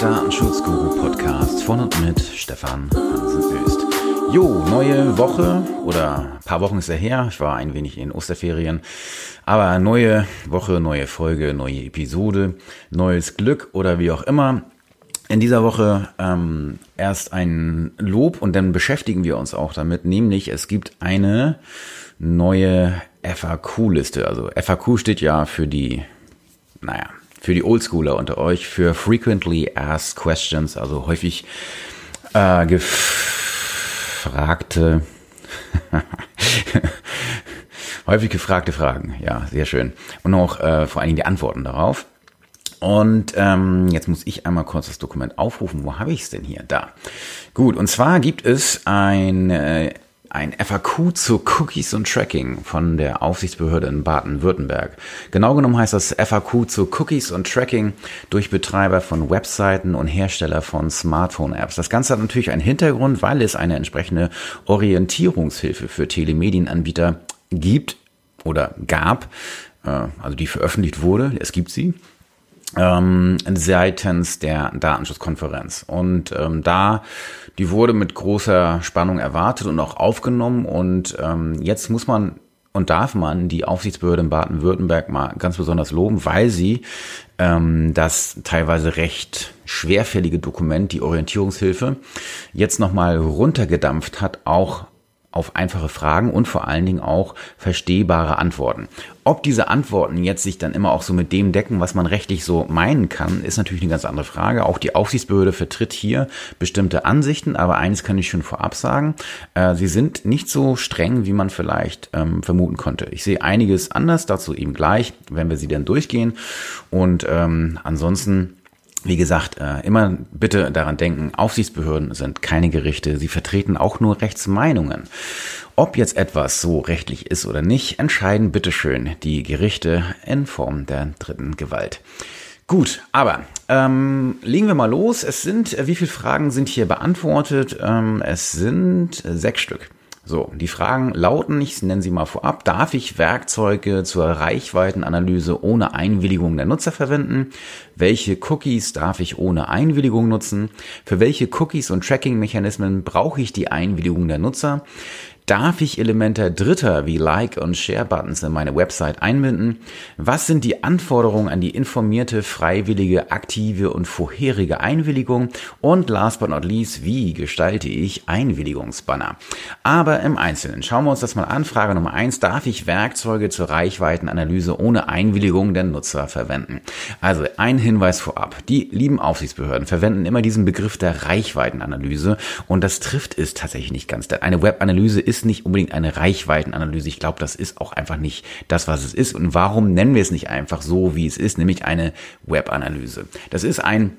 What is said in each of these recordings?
Datenschutz-Guru-Podcast von und mit Stefan Hansen Öst. Jo, neue Woche oder ein paar Wochen ist er her. Ich war ein wenig in Osterferien. Aber neue Woche, neue Folge, neue Episode, neues Glück oder wie auch immer. In dieser Woche ähm, erst ein Lob und dann beschäftigen wir uns auch damit, nämlich es gibt eine neue FAQ-Liste. Also FAQ steht ja für die, naja, für die Oldschooler unter euch, für Frequently Asked Questions, also häufig äh, gefragte, häufig gefragte Fragen. Ja, sehr schön. Und auch äh, vor allen Dingen die Antworten darauf. Und ähm, jetzt muss ich einmal kurz das Dokument aufrufen. Wo habe ich es denn hier? Da. Gut, und zwar gibt es ein äh, ein FAQ zu Cookies und Tracking von der Aufsichtsbehörde in Baden-Württemberg. Genau genommen heißt das FAQ zu Cookies und Tracking durch Betreiber von Webseiten und Hersteller von Smartphone-Apps. Das Ganze hat natürlich einen Hintergrund, weil es eine entsprechende Orientierungshilfe für Telemedienanbieter gibt oder gab, äh, also die veröffentlicht wurde. Es gibt sie ähm, seitens der Datenschutzkonferenz. Und ähm, da, die wurde mit großer Spannung erwartet und auch aufgenommen. Und ähm, jetzt muss man und darf man die Aufsichtsbehörde in Baden-Württemberg mal ganz besonders loben, weil sie ähm, das teilweise recht schwerfällige Dokument, die Orientierungshilfe, jetzt nochmal runtergedampft hat, auch auf einfache Fragen und vor allen Dingen auch verstehbare Antworten. Ob diese Antworten jetzt sich dann immer auch so mit dem decken, was man rechtlich so meinen kann, ist natürlich eine ganz andere Frage. Auch die Aufsichtsbehörde vertritt hier bestimmte Ansichten, aber eines kann ich schon vorab sagen, äh, sie sind nicht so streng, wie man vielleicht ähm, vermuten konnte. Ich sehe einiges anders, dazu eben gleich, wenn wir sie dann durchgehen. Und ähm, ansonsten wie gesagt, äh, immer bitte daran denken, Aufsichtsbehörden sind keine Gerichte, sie vertreten auch nur Rechtsmeinungen. Ob jetzt etwas so rechtlich ist oder nicht, entscheiden bitteschön die Gerichte in Form der dritten Gewalt. Gut, aber ähm, legen wir mal los. Es sind, äh, wie viele Fragen sind hier beantwortet? Ähm, es sind äh, sechs Stück. So, die Fragen lauten, ich nenne sie mal vorab, darf ich Werkzeuge zur Reichweitenanalyse ohne Einwilligung der Nutzer verwenden? Welche Cookies darf ich ohne Einwilligung nutzen? Für welche Cookies und Tracking-Mechanismen brauche ich die Einwilligung der Nutzer? Darf ich Elemente Dritter wie Like- und Share-Buttons in meine Website einbinden? Was sind die Anforderungen an die informierte, freiwillige, aktive und vorherige Einwilligung? Und last but not least, wie gestalte ich Einwilligungsbanner? Aber im Einzelnen schauen wir uns das mal an. Frage Nummer eins: Darf ich Werkzeuge zur Reichweitenanalyse ohne Einwilligung der Nutzer verwenden? Also ein Hinweis vorab. Die lieben Aufsichtsbehörden verwenden immer diesen Begriff der Reichweitenanalyse und das trifft es tatsächlich nicht ganz. Denn eine Webanalyse ist ist nicht unbedingt eine Reichweitenanalyse. Ich glaube, das ist auch einfach nicht das, was es ist. Und warum nennen wir es nicht einfach so, wie es ist, nämlich eine Webanalyse? Das ist ein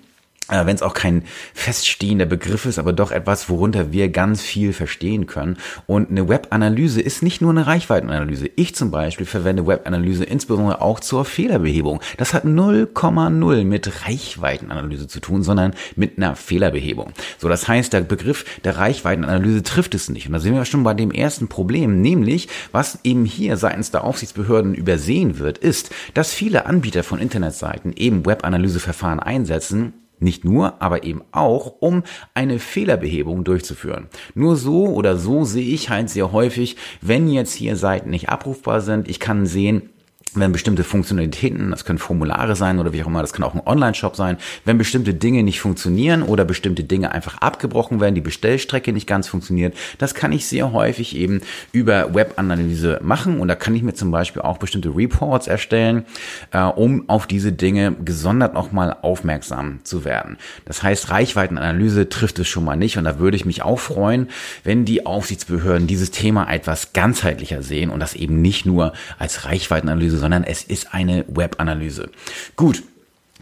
wenn es auch kein feststehender Begriff ist, aber doch etwas, worunter wir ganz viel verstehen können. Und eine Webanalyse ist nicht nur eine Reichweitenanalyse. Ich zum Beispiel verwende Webanalyse insbesondere auch zur Fehlerbehebung. Das hat 0,0 mit Reichweitenanalyse zu tun, sondern mit einer Fehlerbehebung. So, das heißt, der Begriff der Reichweitenanalyse trifft es nicht. Und da sind wir schon bei dem ersten Problem, nämlich, was eben hier seitens der Aufsichtsbehörden übersehen wird, ist, dass viele Anbieter von Internetseiten eben Webanalyseverfahren einsetzen, nicht nur, aber eben auch, um eine Fehlerbehebung durchzuführen. Nur so oder so sehe ich halt sehr häufig, wenn jetzt hier Seiten nicht abrufbar sind, ich kann sehen, wenn bestimmte Funktionalitäten, das können Formulare sein oder wie auch immer, das kann auch ein Online-Shop sein, wenn bestimmte Dinge nicht funktionieren oder bestimmte Dinge einfach abgebrochen werden, die Bestellstrecke nicht ganz funktioniert, das kann ich sehr häufig eben über Webanalyse machen und da kann ich mir zum Beispiel auch bestimmte Reports erstellen, äh, um auf diese Dinge gesondert nochmal aufmerksam zu werden. Das heißt, Reichweitenanalyse trifft es schon mal nicht und da würde ich mich auch freuen, wenn die Aufsichtsbehörden dieses Thema etwas ganzheitlicher sehen und das eben nicht nur als Reichweitenanalyse sondern es ist eine Webanalyse. Gut,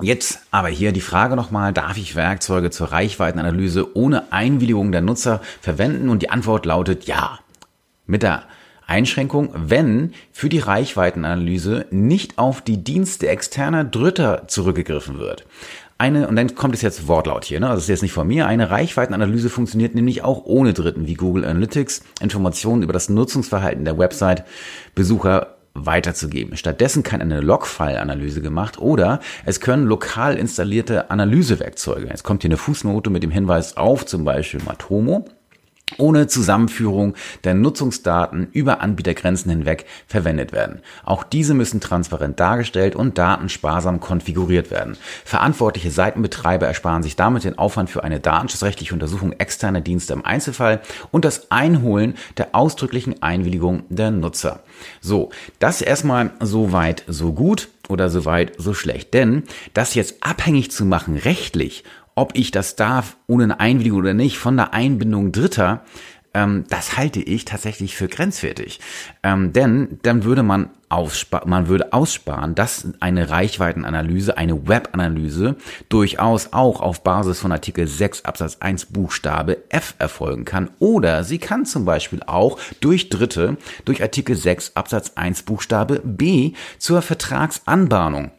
Jetzt aber hier die Frage nochmal, darf ich Werkzeuge zur Reichweitenanalyse ohne Einwilligung der Nutzer verwenden? Und die Antwort lautet ja. Mit der Einschränkung, wenn für die Reichweitenanalyse nicht auf die Dienste externer Dritter zurückgegriffen wird. Eine, und dann kommt es jetzt Wortlaut hier, ne? also das ist jetzt nicht von mir, eine Reichweitenanalyse funktioniert nämlich auch ohne Dritten wie Google Analytics. Informationen über das Nutzungsverhalten der Website Besucher weiterzugeben. Stattdessen kann eine Logfile-Analyse gemacht oder es können lokal installierte Analysewerkzeuge. Jetzt kommt hier eine Fußnote mit dem Hinweis auf zum Beispiel Matomo ohne Zusammenführung der Nutzungsdaten über Anbietergrenzen hinweg verwendet werden. Auch diese müssen transparent dargestellt und datensparsam konfiguriert werden. Verantwortliche Seitenbetreiber ersparen sich damit den Aufwand für eine datenschutzrechtliche Untersuchung externer Dienste im Einzelfall und das Einholen der ausdrücklichen Einwilligung der Nutzer. So, das erstmal so weit, so gut oder so weit, so schlecht. Denn das jetzt abhängig zu machen rechtlich ob ich das darf, ohne eine Einwilligung oder nicht, von der Einbindung Dritter, ähm, das halte ich tatsächlich für grenzwertig. Ähm, denn dann würde man aussparen, man würde aussparen, dass eine Reichweitenanalyse, eine Webanalyse durchaus auch auf Basis von Artikel 6 Absatz 1 Buchstabe F erfolgen kann. Oder sie kann zum Beispiel auch durch Dritte, durch Artikel 6 Absatz 1 Buchstabe B zur Vertragsanbahnung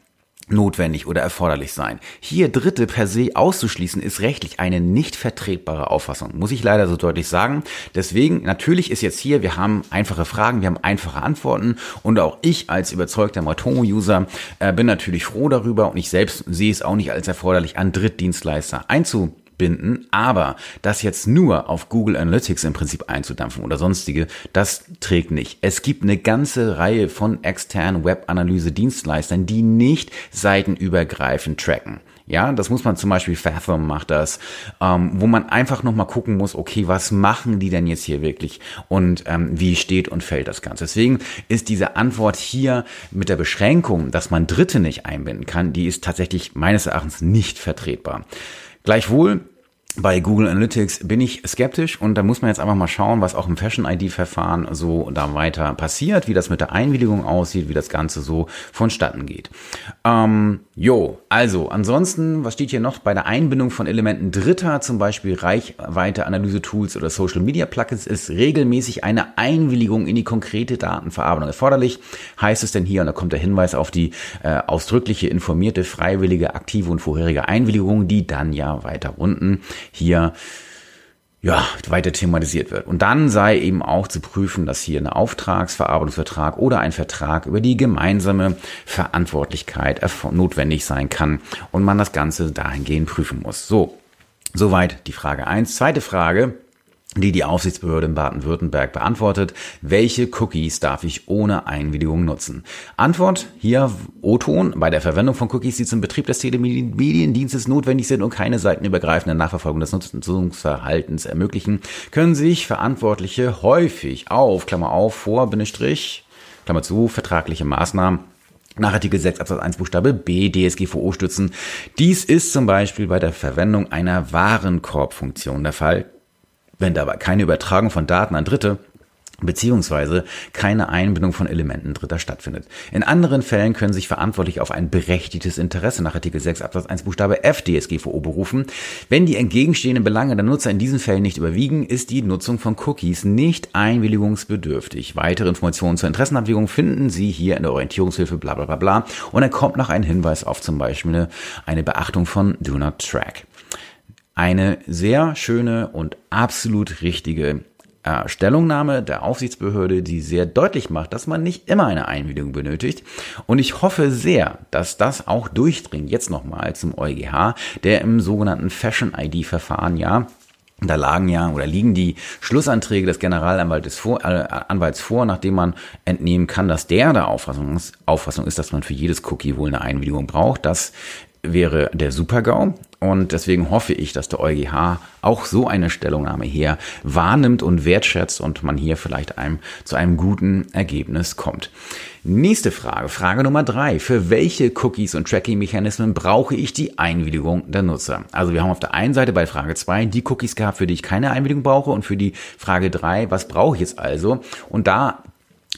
notwendig oder erforderlich sein. Hier Dritte per se auszuschließen, ist rechtlich eine nicht vertretbare Auffassung, muss ich leider so deutlich sagen. Deswegen, natürlich ist jetzt hier, wir haben einfache Fragen, wir haben einfache Antworten und auch ich als überzeugter Matomo-User äh, bin natürlich froh darüber und ich selbst sehe es auch nicht als erforderlich, an Drittdienstleister einzu binden, aber das jetzt nur auf Google Analytics im Prinzip einzudampfen oder sonstige, das trägt nicht. Es gibt eine ganze Reihe von externen Webanalyse-Dienstleistern, die nicht seitenübergreifend tracken. Ja, das muss man zum Beispiel, Fathom macht das, ähm, wo man einfach nochmal gucken muss, okay, was machen die denn jetzt hier wirklich und ähm, wie steht und fällt das Ganze. Deswegen ist diese Antwort hier mit der Beschränkung, dass man Dritte nicht einbinden kann, die ist tatsächlich meines Erachtens nicht vertretbar. Gleichwohl bei Google Analytics bin ich skeptisch und da muss man jetzt einfach mal schauen, was auch im Fashion-ID-Verfahren so da weiter passiert, wie das mit der Einwilligung aussieht, wie das Ganze so vonstatten geht. Ähm, jo, also ansonsten, was steht hier noch? Bei der Einbindung von Elementen Dritter, zum Beispiel Reichweite-Analyse-Tools oder Social-Media-Plugins, ist regelmäßig eine Einwilligung in die konkrete Datenverarbeitung erforderlich. Heißt es denn hier, und da kommt der Hinweis auf die äh, ausdrückliche, informierte, freiwillige, aktive und vorherige Einwilligung, die dann ja weiter unten hier ja, weiter thematisiert wird. Und dann sei eben auch zu prüfen, dass hier ein Auftragsverarbeitungsvertrag oder ein Vertrag über die gemeinsame Verantwortlichkeit notwendig sein kann und man das Ganze dahingehend prüfen muss. So, soweit die Frage eins. Zweite Frage die die Aufsichtsbehörde in Baden-Württemberg beantwortet. Welche Cookies darf ich ohne Einwilligung nutzen? Antwort hier O-Ton. Bei der Verwendung von Cookies, die zum Betrieb des Telemediendienstes notwendig sind und keine seitenübergreifende Nachverfolgung des Nutzungsverhaltens ermöglichen, können sich Verantwortliche häufig auf, Klammer auf, vor, Bindestrich, Klammer zu, vertragliche Maßnahmen nach Artikel 6 Absatz 1 Buchstabe B DSGVO stützen. Dies ist zum Beispiel bei der Verwendung einer Warenkorbfunktion der Fall. Wenn dabei keine Übertragung von Daten an Dritte beziehungsweise keine Einbindung von Elementen Dritter stattfindet. In anderen Fällen können sich verantwortlich auf ein berechtigtes Interesse nach Artikel 6 Absatz 1 Buchstabe F DSGVO berufen. Wenn die entgegenstehenden Belange der Nutzer in diesen Fällen nicht überwiegen, ist die Nutzung von Cookies nicht einwilligungsbedürftig. Weitere Informationen zur Interessenabwägung finden Sie hier in der Orientierungshilfe bla bla bla bla und dann kommt noch ein Hinweis auf zum Beispiel eine, Beachtung von Do Not Track eine sehr schöne und absolut richtige äh, Stellungnahme der Aufsichtsbehörde, die sehr deutlich macht, dass man nicht immer eine Einwilligung benötigt. Und ich hoffe sehr, dass das auch durchdringt, jetzt nochmal zum EuGH, der im sogenannten Fashion-ID-Verfahren ja da lagen ja oder liegen die Schlussanträge des Generalanwaltes vor, äh, Anwalts vor, nachdem man entnehmen kann, dass der der Auffassung ist, Auffassung ist, dass man für jedes Cookie wohl eine Einwilligung braucht. Das wäre der Supergau. Und deswegen hoffe ich, dass der EuGH auch so eine Stellungnahme hier wahrnimmt und wertschätzt und man hier vielleicht einem, zu einem guten Ergebnis kommt. Nächste Frage, Frage Nummer drei. Für welche Cookies und Tracking-Mechanismen brauche ich die Einwilligung der Nutzer? Also wir haben auf der einen Seite bei Frage zwei die Cookies gehabt, für die ich keine Einwilligung brauche und für die Frage drei, was brauche ich jetzt also? Und da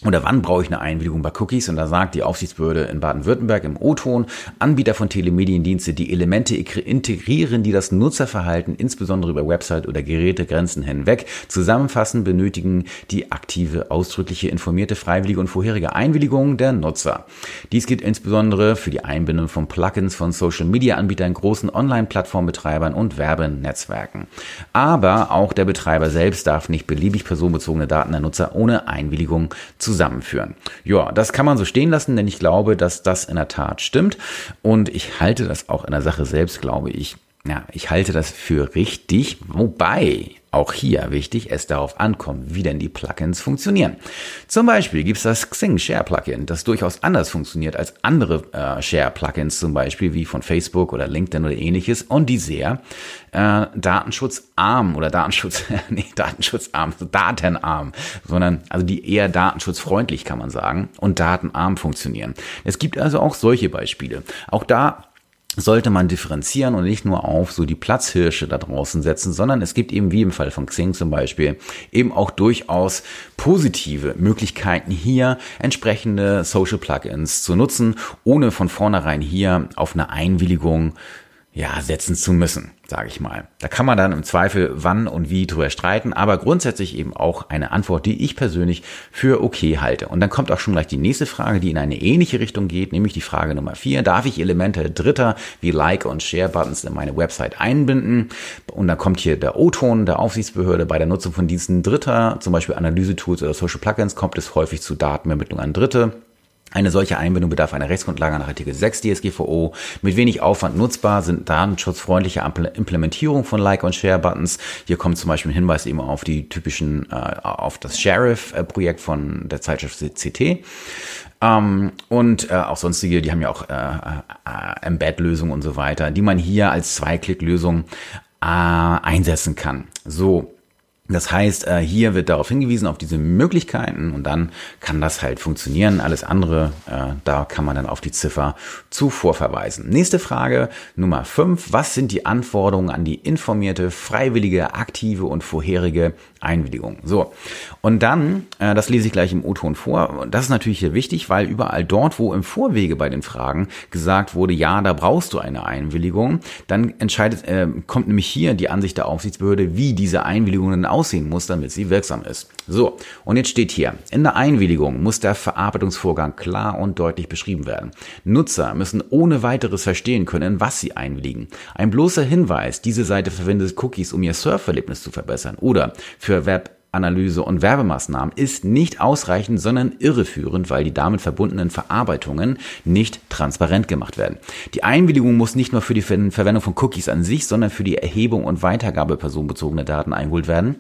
oder wann brauche ich eine Einwilligung bei Cookies? Und da sagt die Aufsichtsbehörde in Baden-Württemberg im O-Ton, Anbieter von Telemediendienste, die Elemente integrieren, die das Nutzerverhalten insbesondere über Website oder Gerätegrenzen hinweg zusammenfassen, benötigen die aktive, ausdrückliche, informierte, freiwillige und vorherige Einwilligung der Nutzer. Dies gilt insbesondere für die Einbindung von Plugins von Social-Media-Anbietern, großen Online-Plattformbetreibern und Werbenetzwerken. Aber auch der Betreiber selbst darf nicht beliebig personenbezogene Daten der Nutzer ohne Einwilligung zu zusammenführen. Ja, das kann man so stehen lassen, denn ich glaube, dass das in der Tat stimmt. Und ich halte das auch in der Sache selbst, glaube ich, ja, ich halte das für richtig, wobei auch hier wichtig, es darauf ankommt, wie denn die Plugins funktionieren. Zum Beispiel gibt es das Xing Share Plugin, das durchaus anders funktioniert als andere äh, Share Plugins, zum Beispiel wie von Facebook oder LinkedIn oder ähnliches und die sehr äh, datenschutzarm oder Datenschutz, nee, datenschutzarm, datenarm, sondern also die eher datenschutzfreundlich kann man sagen und datenarm funktionieren. Es gibt also auch solche Beispiele. Auch da sollte man differenzieren und nicht nur auf so die Platzhirsche da draußen setzen, sondern es gibt eben wie im Fall von Xing zum Beispiel eben auch durchaus positive Möglichkeiten hier entsprechende Social Plugins zu nutzen, ohne von vornherein hier auf eine Einwilligung ja, setzen zu müssen, sage ich mal. Da kann man dann im Zweifel wann und wie drüber streiten, aber grundsätzlich eben auch eine Antwort, die ich persönlich für okay halte. Und dann kommt auch schon gleich die nächste Frage, die in eine ähnliche Richtung geht, nämlich die Frage Nummer vier. Darf ich Elemente Dritter wie Like und Share Buttons in meine Website einbinden? Und dann kommt hier der O-Ton der Aufsichtsbehörde bei der Nutzung von Diensten Dritter, zum Beispiel Analyse-Tools oder Social Plugins, kommt es häufig zu Datenübermittlung an Dritte. Eine solche Einbindung bedarf einer Rechtsgrundlage nach Artikel 6 DSGVO. Mit wenig Aufwand nutzbar sind datenschutzfreundliche Implementierung von Like- und Share-Buttons. Hier kommt zum Beispiel ein Hinweis eben auf die typischen, äh, auf das Sheriff-Projekt von der Zeitschrift CT. Ähm, und äh, auch sonstige, die haben ja auch äh, äh, Embed-Lösungen und so weiter, die man hier als Zwei-Klick-Lösung äh, einsetzen kann. So, das heißt, äh, hier wird darauf hingewiesen, auf diese Möglichkeiten und dann kann das halt funktionieren. Alles andere, äh, da kann man dann auf die Ziffer zuvor verweisen. Nächste Frage, Nummer 5. Was sind die Anforderungen an die informierte, freiwillige, aktive und vorherige Einwilligung? So, und dann, äh, das lese ich gleich im O-Ton vor. Und das ist natürlich hier wichtig, weil überall dort, wo im Vorwege bei den Fragen gesagt wurde, ja, da brauchst du eine Einwilligung, dann entscheidet, kommt nämlich hier die Ansicht der Aufsichtsbehörde, wie diese Einwilligungen aussehen aussehen muss, damit sie wirksam ist. So, und jetzt steht hier, in der Einwilligung muss der Verarbeitungsvorgang klar und deutlich beschrieben werden. Nutzer müssen ohne weiteres verstehen können, was sie einwilligen. Ein bloßer Hinweis, diese Seite verwendet Cookies, um ihr Surferlebnis zu verbessern oder für Web Analyse und Werbemaßnahmen ist nicht ausreichend, sondern irreführend, weil die damit verbundenen Verarbeitungen nicht transparent gemacht werden. Die Einwilligung muss nicht nur für die Verwendung von Cookies an sich, sondern für die Erhebung und Weitergabe personenbezogener Daten eingeholt werden.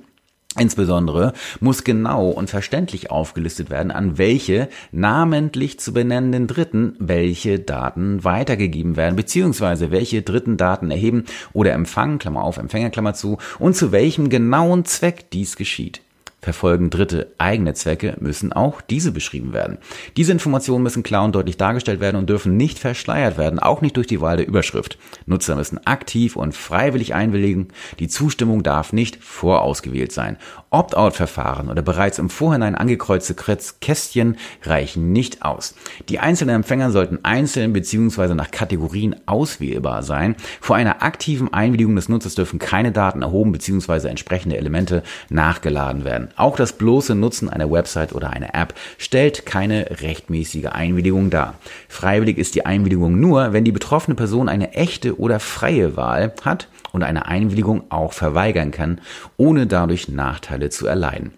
Insbesondere muss genau und verständlich aufgelistet werden, an welche namentlich zu benennenden Dritten welche Daten weitergegeben werden, beziehungsweise welche dritten Daten erheben oder empfangen, Klammer auf, Empfänger, Klammer zu, und zu welchem genauen Zweck dies geschieht. Verfolgen Dritte eigene Zwecke, müssen auch diese beschrieben werden. Diese Informationen müssen klar und deutlich dargestellt werden und dürfen nicht verschleiert werden, auch nicht durch die Wahl der Überschrift. Nutzer müssen aktiv und freiwillig einwilligen. Die Zustimmung darf nicht vorausgewählt sein. Opt-out-Verfahren oder bereits im Vorhinein angekreuzte Kästchen reichen nicht aus. Die einzelnen Empfänger sollten einzeln bzw. nach Kategorien auswählbar sein. Vor einer aktiven Einwilligung des Nutzers dürfen keine Daten erhoben bzw. entsprechende Elemente nachgeladen werden. Auch das bloße Nutzen einer Website oder einer App stellt keine rechtmäßige Einwilligung dar. Freiwillig ist die Einwilligung nur, wenn die betroffene Person eine echte oder freie Wahl hat und eine Einwilligung auch verweigern kann, ohne dadurch Nachteile zu erleiden.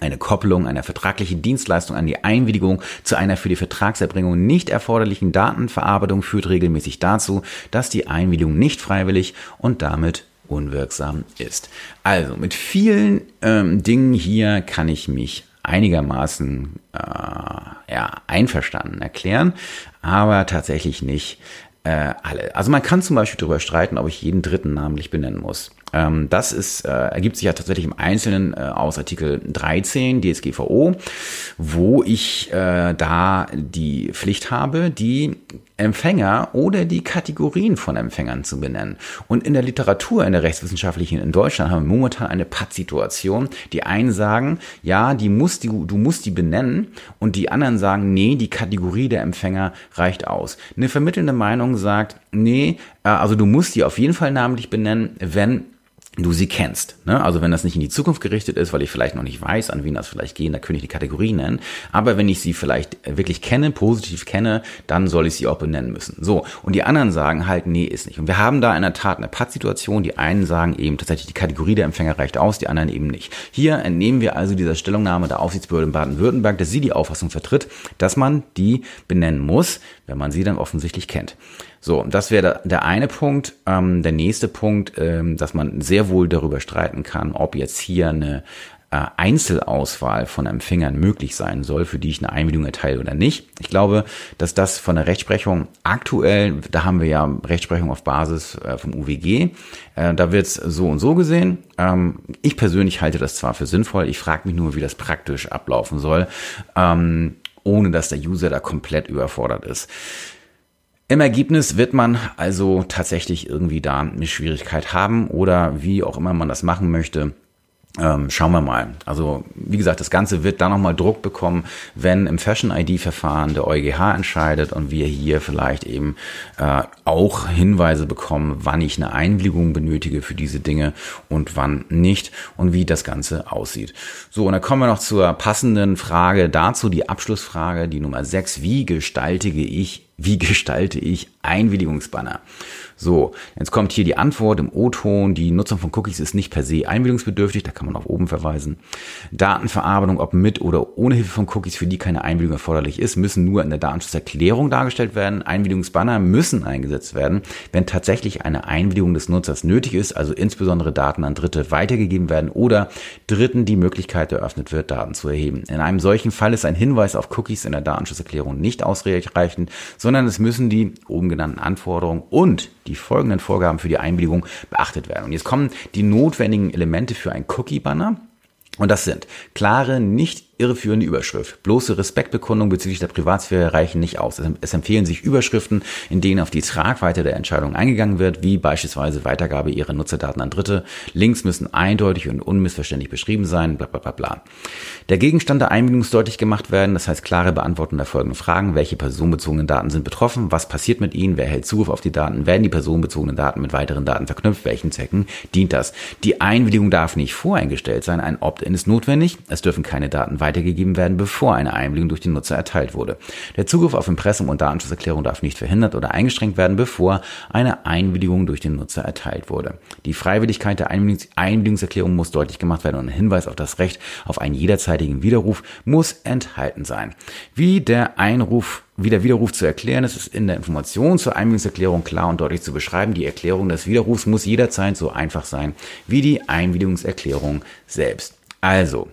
Eine Koppelung einer vertraglichen Dienstleistung an die Einwilligung zu einer für die Vertragserbringung nicht erforderlichen Datenverarbeitung führt regelmäßig dazu, dass die Einwilligung nicht freiwillig und damit unwirksam ist. Also mit vielen ähm, Dingen hier kann ich mich einigermaßen äh, ja, einverstanden erklären, aber tatsächlich nicht äh, alle. Also man kann zum Beispiel darüber streiten, ob ich jeden dritten namentlich benennen muss. Ähm, das ist, äh, ergibt sich ja tatsächlich im Einzelnen äh, aus Artikel 13 DSGVO, wo ich äh, da die Pflicht habe, die Empfänger oder die Kategorien von Empfängern zu benennen. Und in der Literatur, in der rechtswissenschaftlichen in Deutschland haben wir momentan eine Pattsituation. Die einen sagen, ja, die muss die, du musst die benennen und die anderen sagen, nee, die Kategorie der Empfänger reicht aus. Eine vermittelnde Meinung sagt, nee, äh, also du musst die auf jeden Fall namentlich benennen, wenn du sie kennst. Ne? Also wenn das nicht in die Zukunft gerichtet ist, weil ich vielleicht noch nicht weiß, an wen das vielleicht gehen, da könnte ich die Kategorie nennen. Aber wenn ich sie vielleicht wirklich kenne, positiv kenne, dann soll ich sie auch benennen müssen. So, und die anderen sagen halt, nee, ist nicht. Und wir haben da in der Tat eine Pattsituation. Die einen sagen eben tatsächlich, die Kategorie der Empfänger reicht aus, die anderen eben nicht. Hier entnehmen wir also dieser Stellungnahme der Aufsichtsbehörde in Baden-Württemberg, dass sie die Auffassung vertritt, dass man die benennen muss, wenn man sie dann offensichtlich kennt. So, das wäre der eine Punkt. Ähm, der nächste Punkt, ähm, dass man sehr wohl darüber streiten kann, ob jetzt hier eine äh, Einzelauswahl von Empfängern möglich sein soll, für die ich eine Einwilligung erteile oder nicht. Ich glaube, dass das von der Rechtsprechung aktuell, da haben wir ja Rechtsprechung auf Basis äh, vom UWG, äh, da wird es so und so gesehen. Ähm, ich persönlich halte das zwar für sinnvoll, ich frage mich nur, wie das praktisch ablaufen soll, ähm, ohne dass der User da komplett überfordert ist. Im Ergebnis wird man also tatsächlich irgendwie da eine Schwierigkeit haben oder wie auch immer man das machen möchte. Ähm, schauen wir mal. Also wie gesagt, das Ganze wird da nochmal Druck bekommen, wenn im Fashion-ID-Verfahren der EuGH entscheidet und wir hier vielleicht eben äh, auch Hinweise bekommen, wann ich eine Einwilligung benötige für diese Dinge und wann nicht und wie das Ganze aussieht. So, und dann kommen wir noch zur passenden Frage dazu, die Abschlussfrage, die Nummer 6. Wie gestalte ich wie gestalte ich Einwilligungsbanner? So, jetzt kommt hier die Antwort im O-Ton. Die Nutzung von Cookies ist nicht per se einwilligungsbedürftig. Da kann man auf oben verweisen. Datenverarbeitung, ob mit oder ohne Hilfe von Cookies, für die keine Einwilligung erforderlich ist, müssen nur in der Datenschutzerklärung dargestellt werden. Einwilligungsbanner müssen eingesetzt werden, wenn tatsächlich eine Einwilligung des Nutzers nötig ist, also insbesondere Daten an Dritte weitergegeben werden oder Dritten die Möglichkeit eröffnet wird, Daten zu erheben. In einem solchen Fall ist ein Hinweis auf Cookies in der Datenschutzerklärung nicht ausreichend, sondern es müssen die oben genannten Anforderungen und die folgenden Vorgaben für die Einwilligung beachtet werden. Und jetzt kommen die notwendigen Elemente für ein Cookie-Banner. Und das sind klare, nicht irreführende Überschrift. Bloße Respektbekundung bezüglich der Privatsphäre reichen nicht aus. Es empfehlen sich Überschriften, in denen auf die Tragweite der Entscheidung eingegangen wird, wie beispielsweise Weitergabe ihrer Nutzerdaten an Dritte. Links müssen eindeutig und unmissverständlich beschrieben sein, bla bla bla bla. Der Gegenstand der Einwilligung muss deutlich gemacht werden, das heißt klare Beantwortung der folgenden Fragen. Welche personenbezogenen Daten sind betroffen? Was passiert mit ihnen? Wer hält Zugriff auf die Daten? Werden die personenbezogenen Daten mit weiteren Daten verknüpft? Welchen Zwecken dient das? Die Einwilligung darf nicht voreingestellt sein. Ein Opt-in ist notwendig. Es dürfen keine Daten weitergegeben werden, bevor eine Einwilligung durch den Nutzer erteilt wurde. Der Zugriff auf Impressum und Datenschutzerklärung darf nicht verhindert oder eingeschränkt werden, bevor eine Einwilligung durch den Nutzer erteilt wurde. Die Freiwilligkeit der Einwilligungserklärung muss deutlich gemacht werden und ein Hinweis auf das Recht auf einen jederzeitigen Widerruf muss enthalten sein. Wie der Einruf wie der Widerruf zu erklären ist, ist in der Information zur Einwilligungserklärung klar und deutlich zu beschreiben. Die Erklärung des Widerrufs muss jederzeit so einfach sein wie die Einwilligungserklärung selbst. Also,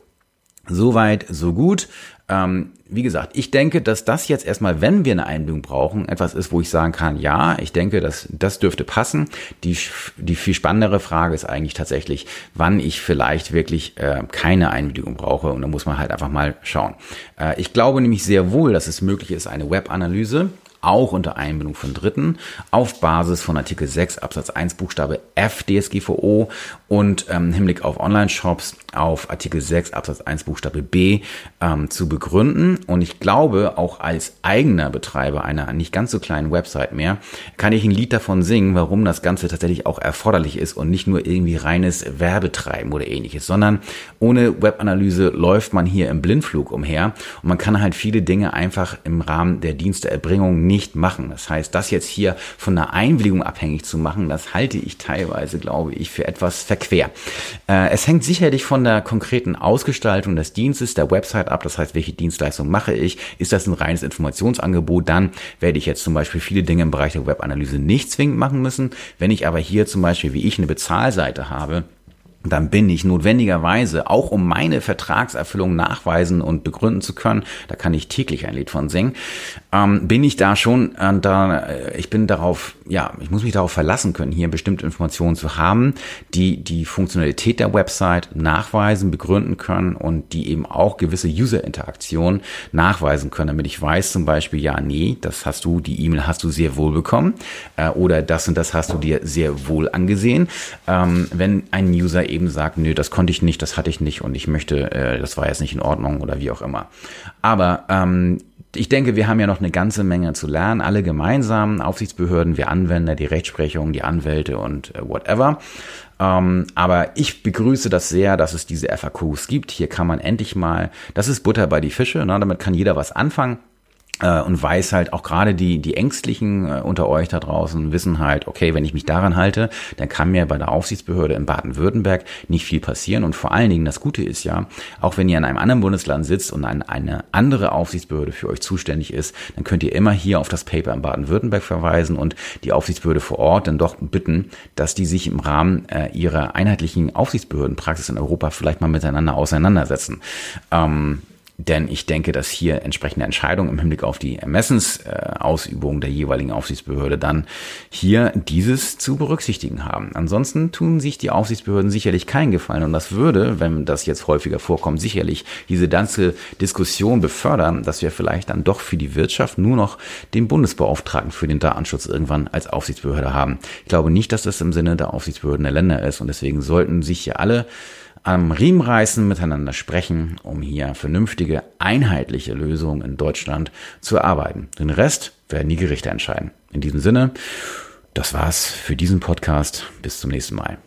Soweit, so gut. Ähm, wie gesagt, ich denke, dass das jetzt erstmal, wenn wir eine Einwilligung brauchen, etwas ist, wo ich sagen kann, ja, ich denke, dass das dürfte passen. Die, die viel spannendere Frage ist eigentlich tatsächlich, wann ich vielleicht wirklich äh, keine Einwilligung brauche. Und da muss man halt einfach mal schauen. Äh, ich glaube nämlich sehr wohl, dass es möglich ist, eine Webanalyse auch unter Einbindung von Dritten auf Basis von Artikel 6 Absatz 1 Buchstabe F DSGVO und ähm, Hinblick auf Online-Shops auf Artikel 6 Absatz 1 Buchstabe B ähm, zu begründen. Und ich glaube, auch als eigener Betreiber einer nicht ganz so kleinen Website mehr, kann ich ein Lied davon singen, warum das Ganze tatsächlich auch erforderlich ist und nicht nur irgendwie reines Werbetreiben oder ähnliches, sondern ohne Webanalyse läuft man hier im Blindflug umher und man kann halt viele Dinge einfach im Rahmen der Diensteerbringung nicht machen. Das heißt, das jetzt hier von einer Einwilligung abhängig zu machen, das halte ich teilweise, glaube ich, für etwas verquer. Äh, es hängt sicherlich von der konkreten Ausgestaltung des Dienstes, der Website ab. Das heißt, welche Dienstleistung mache ich? Ist das ein reines Informationsangebot? Dann werde ich jetzt zum Beispiel viele Dinge im Bereich der Webanalyse nicht zwingend machen müssen. Wenn ich aber hier zum Beispiel, wie ich, eine Bezahlseite habe, dann bin ich notwendigerweise, auch um meine Vertragserfüllung nachweisen und begründen zu können, da kann ich täglich ein Lied von singen, ähm, bin ich da schon, äh, da, äh, ich bin darauf, ja, ich muss mich darauf verlassen können, hier bestimmte Informationen zu haben, die die Funktionalität der Website nachweisen, begründen können und die eben auch gewisse User-Interaktion nachweisen können, damit ich weiß zum Beispiel, ja, nee, das hast du, die E-Mail hast du sehr wohl bekommen äh, oder das und das hast du dir sehr wohl angesehen. Ähm, wenn ein User eben sagt, nö, das konnte ich nicht, das hatte ich nicht und ich möchte, äh, das war jetzt nicht in Ordnung oder wie auch immer. Aber ähm, ich denke, wir haben ja noch eine ganze Menge zu lernen, alle gemeinsam, Aufsichtsbehörden, wir Anwender, die Rechtsprechung, die Anwälte und äh, whatever. Ähm, aber ich begrüße das sehr, dass es diese FAQs gibt. Hier kann man endlich mal, das ist Butter bei die Fische, ne? damit kann jeder was anfangen und weiß halt auch gerade die, die Ängstlichen äh, unter euch da draußen wissen halt, okay, wenn ich mich daran halte, dann kann mir bei der Aufsichtsbehörde in Baden-Württemberg nicht viel passieren. Und vor allen Dingen, das Gute ist ja, auch wenn ihr in einem anderen Bundesland sitzt und eine, eine andere Aufsichtsbehörde für euch zuständig ist, dann könnt ihr immer hier auf das Paper in Baden-Württemberg verweisen und die Aufsichtsbehörde vor Ort dann doch bitten, dass die sich im Rahmen äh, ihrer einheitlichen Aufsichtsbehördenpraxis in Europa vielleicht mal miteinander auseinandersetzen. Ähm, denn ich denke, dass hier entsprechende Entscheidungen im Hinblick auf die Ermessensausübung der jeweiligen Aufsichtsbehörde dann hier dieses zu berücksichtigen haben. Ansonsten tun sich die Aufsichtsbehörden sicherlich keinen Gefallen und das würde, wenn das jetzt häufiger vorkommt, sicherlich diese ganze Diskussion befördern, dass wir vielleicht dann doch für die Wirtschaft nur noch den Bundesbeauftragten für den Datenschutz irgendwann als Aufsichtsbehörde haben. Ich glaube nicht, dass das im Sinne der Aufsichtsbehörden der Länder ist und deswegen sollten sich hier alle am Riemen reißen, miteinander sprechen, um hier vernünftige, einheitliche Lösungen in Deutschland zu erarbeiten. Den Rest werden die Gerichte entscheiden. In diesem Sinne, das war's für diesen Podcast. Bis zum nächsten Mal.